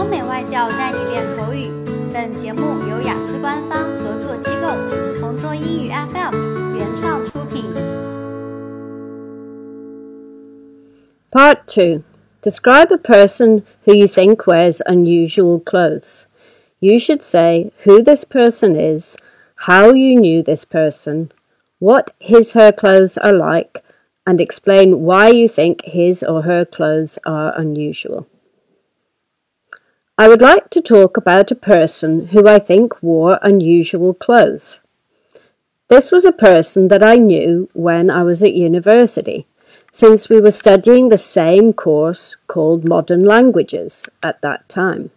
欧美外教带你练口语。本节目由雅思官方合作机构同桌英语 FM 原创出品。Part 2 Describe a person who you think wears unusual clothes. You should say who this person is, how you knew this person, what his her clothes are like, and explain why you think his or her clothes are unusual. I would like to talk about a person who I think wore unusual clothes. This was a person that I knew when I was at university, since we were studying the same course called Modern Languages at that time.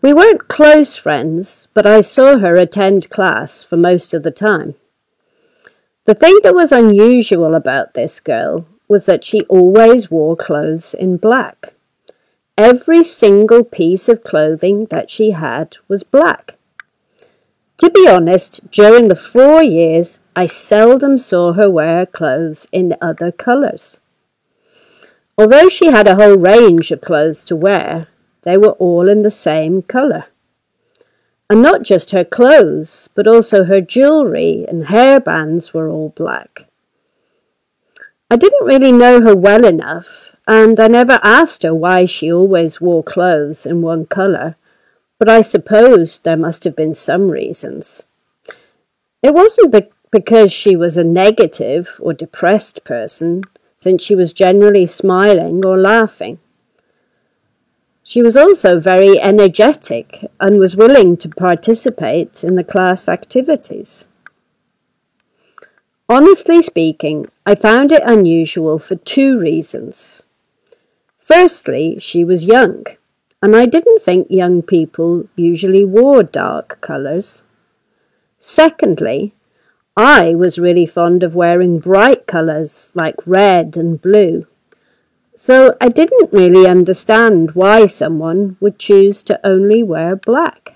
We weren't close friends, but I saw her attend class for most of the time. The thing that was unusual about this girl was that she always wore clothes in black. Every single piece of clothing that she had was black. To be honest, during the four years, I seldom saw her wear clothes in other colours. Although she had a whole range of clothes to wear, they were all in the same colour. And not just her clothes, but also her jewellery and hairbands were all black. I didn't really know her well enough, and I never asked her why she always wore clothes in one colour, but I supposed there must have been some reasons. It wasn't be- because she was a negative or depressed person, since she was generally smiling or laughing. She was also very energetic and was willing to participate in the class activities. Honestly speaking, I found it unusual for two reasons. Firstly, she was young, and I didn't think young people usually wore dark colours. Secondly, I was really fond of wearing bright colours like red and blue. So I didn't really understand why someone would choose to only wear black.